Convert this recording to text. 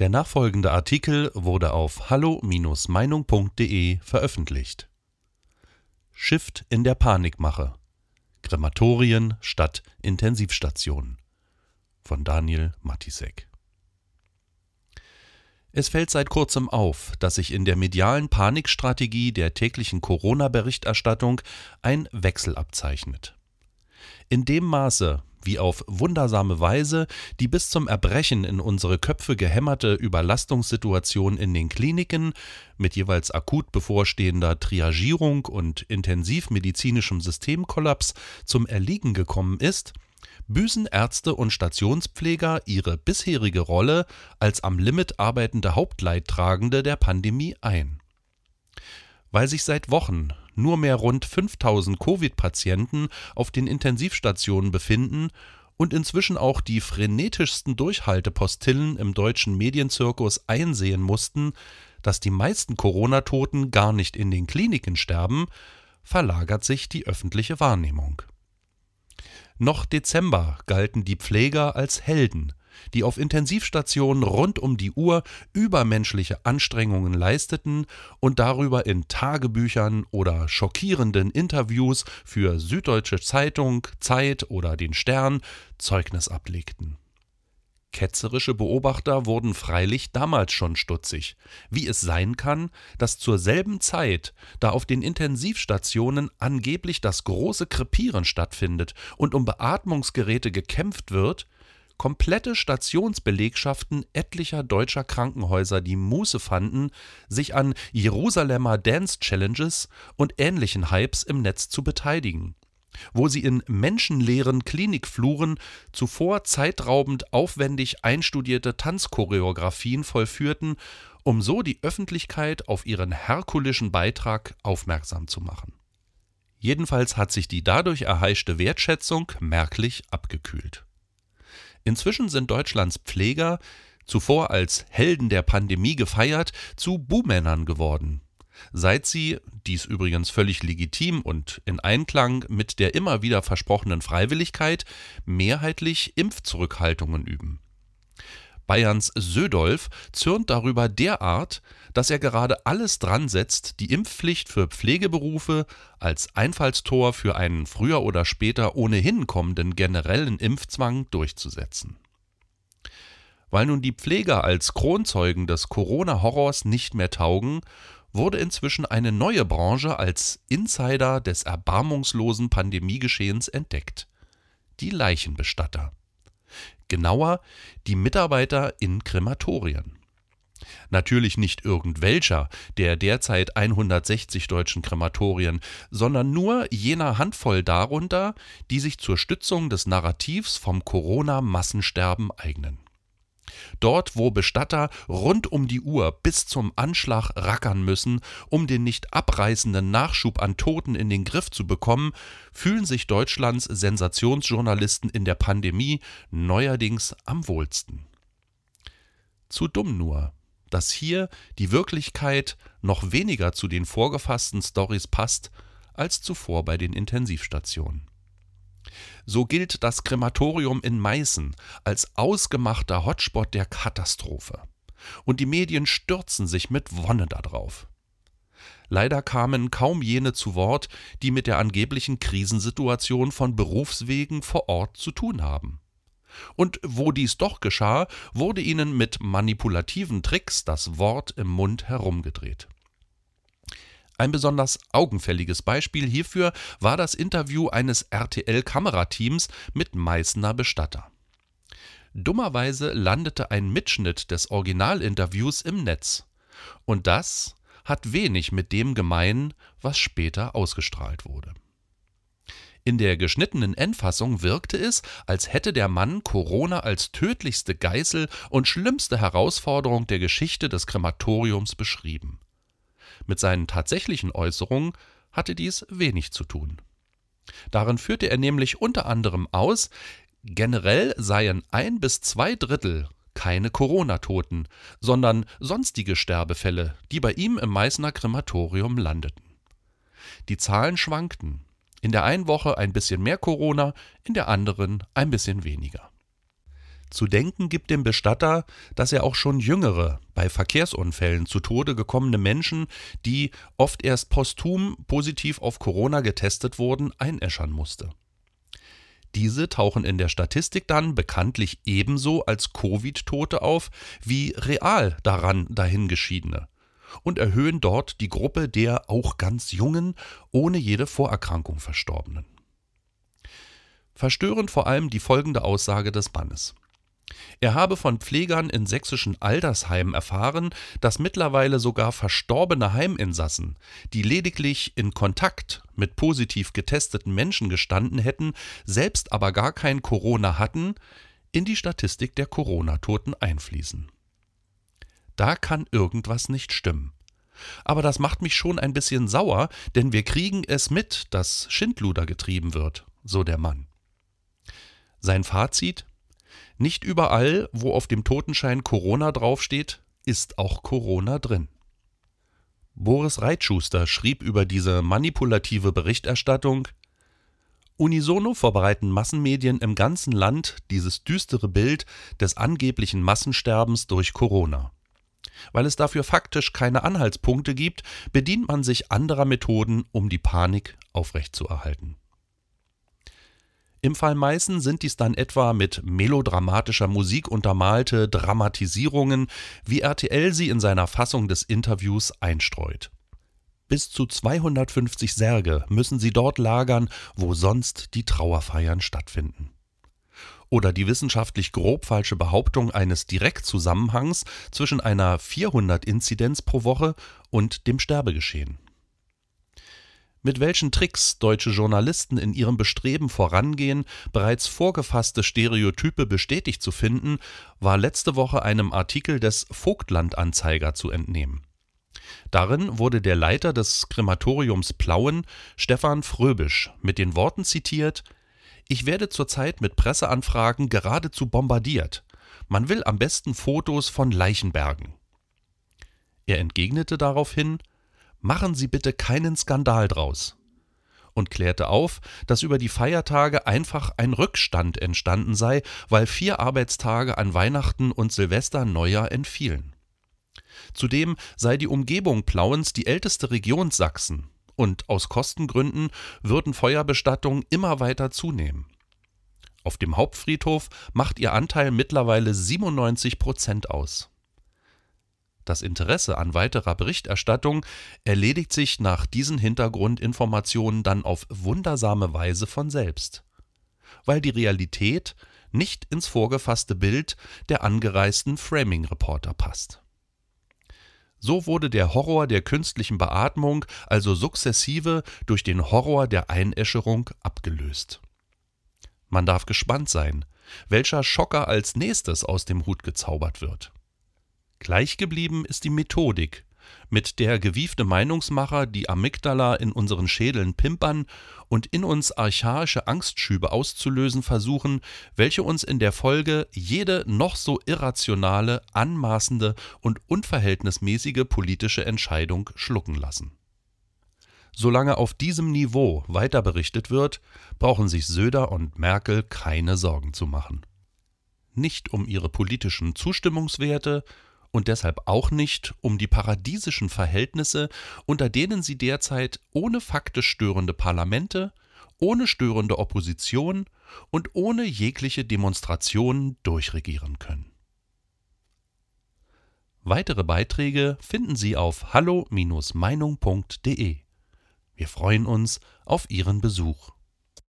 Der nachfolgende Artikel wurde auf hallo-meinung.de veröffentlicht. Shift in der Panikmache. Krematorien statt Intensivstationen von Daniel Matisek. Es fällt seit kurzem auf, dass sich in der medialen Panikstrategie der täglichen Corona-Berichterstattung ein Wechsel abzeichnet. In dem Maße, wie auf wundersame Weise die bis zum Erbrechen in unsere Köpfe gehämmerte Überlastungssituation in den Kliniken mit jeweils akut bevorstehender Triagierung und intensivmedizinischem Systemkollaps zum Erliegen gekommen ist, büßen Ärzte und Stationspfleger ihre bisherige Rolle als am Limit arbeitende Hauptleidtragende der Pandemie ein. Weil sich seit Wochen nur mehr rund 5000 Covid-Patienten auf den Intensivstationen befinden und inzwischen auch die frenetischsten Durchhaltepostillen im deutschen Medienzirkus einsehen mussten, dass die meisten Corona-Toten gar nicht in den Kliniken sterben, verlagert sich die öffentliche Wahrnehmung. Noch Dezember galten die Pfleger als Helden, die auf Intensivstationen rund um die Uhr übermenschliche Anstrengungen leisteten und darüber in Tagebüchern oder schockierenden Interviews für Süddeutsche Zeitung, Zeit oder den Stern Zeugnis ablegten. Ketzerische Beobachter wurden freilich damals schon stutzig, wie es sein kann, dass zur selben Zeit, da auf den Intensivstationen angeblich das große Krepieren stattfindet und um Beatmungsgeräte gekämpft wird, komplette Stationsbelegschaften etlicher deutscher Krankenhäuser die Muße fanden, sich an Jerusalemer Dance Challenges und ähnlichen Hypes im Netz zu beteiligen, wo sie in menschenleeren Klinikfluren zuvor zeitraubend aufwendig einstudierte Tanzchoreografien vollführten, um so die Öffentlichkeit auf ihren herkulischen Beitrag aufmerksam zu machen. Jedenfalls hat sich die dadurch erheischte Wertschätzung merklich abgekühlt. Inzwischen sind Deutschlands Pfleger, zuvor als Helden der Pandemie gefeiert, zu Buhmännern geworden. Seit sie, dies übrigens völlig legitim und in Einklang mit der immer wieder versprochenen Freiwilligkeit, mehrheitlich Impfzurückhaltungen üben. Bayerns Södolf zürnt darüber derart, dass er gerade alles dran setzt, die Impfpflicht für Pflegeberufe als Einfallstor für einen früher oder später ohnehin kommenden generellen Impfzwang durchzusetzen. Weil nun die Pfleger als Kronzeugen des Corona-Horrors nicht mehr taugen, wurde inzwischen eine neue Branche als Insider des erbarmungslosen Pandemiegeschehens entdeckt: die Leichenbestatter genauer die Mitarbeiter in Krematorien. Natürlich nicht irgendwelcher der derzeit 160 deutschen Krematorien, sondern nur jener Handvoll darunter, die sich zur Stützung des Narrativs vom Corona-Massensterben eignen Dort, wo Bestatter rund um die Uhr bis zum Anschlag rackern müssen, um den nicht abreißenden Nachschub an Toten in den Griff zu bekommen, fühlen sich Deutschlands Sensationsjournalisten in der Pandemie neuerdings am wohlsten. Zu dumm nur, dass hier die Wirklichkeit noch weniger zu den vorgefassten Stories passt als zuvor bei den Intensivstationen. So gilt das Krematorium in Meißen als ausgemachter Hotspot der Katastrophe. Und die Medien stürzen sich mit Wonne darauf. Leider kamen kaum jene zu Wort, die mit der angeblichen Krisensituation von Berufswegen vor Ort zu tun haben. Und wo dies doch geschah, wurde ihnen mit manipulativen Tricks das Wort im Mund herumgedreht. Ein besonders augenfälliges Beispiel hierfür war das Interview eines RTL-Kamerateams mit Meißner Bestatter. Dummerweise landete ein Mitschnitt des Originalinterviews im Netz. Und das hat wenig mit dem gemein, was später ausgestrahlt wurde. In der geschnittenen Endfassung wirkte es, als hätte der Mann Corona als tödlichste Geißel und schlimmste Herausforderung der Geschichte des Krematoriums beschrieben. Mit seinen tatsächlichen Äußerungen hatte dies wenig zu tun. Darin führte er nämlich unter anderem aus, generell seien ein bis zwei Drittel keine Corona-Toten, sondern sonstige Sterbefälle, die bei ihm im Meißner Krematorium landeten. Die Zahlen schwankten. In der einen Woche ein bisschen mehr Corona, in der anderen ein bisschen weniger. Zu denken gibt dem Bestatter, dass er auch schon jüngere, bei Verkehrsunfällen zu Tode gekommene Menschen, die oft erst posthum positiv auf Corona getestet wurden, einäschern musste. Diese tauchen in der Statistik dann bekanntlich ebenso als Covid-Tote auf wie real daran dahingeschiedene und erhöhen dort die Gruppe der auch ganz jungen, ohne jede Vorerkrankung Verstorbenen. Verstörend vor allem die folgende Aussage des Mannes. Er habe von Pflegern in sächsischen Altersheimen erfahren, dass mittlerweile sogar verstorbene Heiminsassen, die lediglich in Kontakt mit positiv getesteten Menschen gestanden hätten, selbst aber gar kein Corona hatten, in die Statistik der Corona-Toten einfließen. Da kann irgendwas nicht stimmen. Aber das macht mich schon ein bisschen sauer, denn wir kriegen es mit, dass Schindluder getrieben wird, so der Mann. Sein Fazit nicht überall, wo auf dem Totenschein Corona draufsteht, ist auch Corona drin. Boris Reitschuster schrieb über diese manipulative Berichterstattung Unisono verbreiten Massenmedien im ganzen Land dieses düstere Bild des angeblichen Massensterbens durch Corona. Weil es dafür faktisch keine Anhaltspunkte gibt, bedient man sich anderer Methoden, um die Panik aufrechtzuerhalten. Im Fall Meißen sind dies dann etwa mit melodramatischer Musik untermalte Dramatisierungen, wie RTL sie in seiner Fassung des Interviews einstreut. Bis zu 250 Särge müssen sie dort lagern, wo sonst die Trauerfeiern stattfinden. Oder die wissenschaftlich grob falsche Behauptung eines Direktzusammenhangs zwischen einer 400-Inzidenz pro Woche und dem Sterbegeschehen. Mit welchen Tricks deutsche Journalisten in ihrem Bestreben vorangehen, bereits vorgefasste Stereotype bestätigt zu finden, war letzte Woche einem Artikel des Vogtland-Anzeiger zu entnehmen. Darin wurde der Leiter des Krematoriums Plauen, Stefan Fröbisch, mit den Worten zitiert: Ich werde zurzeit mit Presseanfragen geradezu bombardiert. Man will am besten Fotos von Leichenbergen. Er entgegnete daraufhin: Machen Sie bitte keinen Skandal draus. Und klärte auf, dass über die Feiertage einfach ein Rückstand entstanden sei, weil vier Arbeitstage an Weihnachten und Silvester Neujahr entfielen. Zudem sei die Umgebung Plauens die älteste Region Sachsen und aus Kostengründen würden Feuerbestattungen immer weiter zunehmen. Auf dem Hauptfriedhof macht ihr Anteil mittlerweile 97 Prozent aus. Das Interesse an weiterer Berichterstattung erledigt sich nach diesen Hintergrundinformationen dann auf wundersame Weise von selbst, weil die Realität nicht ins vorgefasste Bild der angereisten Framing-Reporter passt. So wurde der Horror der künstlichen Beatmung also sukzessive durch den Horror der Einäscherung abgelöst. Man darf gespannt sein, welcher Schocker als nächstes aus dem Hut gezaubert wird. Gleich geblieben ist die Methodik, mit der gewiefte Meinungsmacher die Amygdala in unseren Schädeln pimpern und in uns archaische Angstschübe auszulösen versuchen, welche uns in der Folge jede noch so irrationale, anmaßende und unverhältnismäßige politische Entscheidung schlucken lassen. Solange auf diesem Niveau weiter berichtet wird, brauchen sich Söder und Merkel keine Sorgen zu machen. Nicht um ihre politischen Zustimmungswerte und deshalb auch nicht um die paradiesischen Verhältnisse, unter denen sie derzeit ohne faktisch störende Parlamente, ohne störende Opposition und ohne jegliche Demonstration durchregieren können. Weitere Beiträge finden Sie auf hallo-meinung.de. Wir freuen uns auf Ihren Besuch.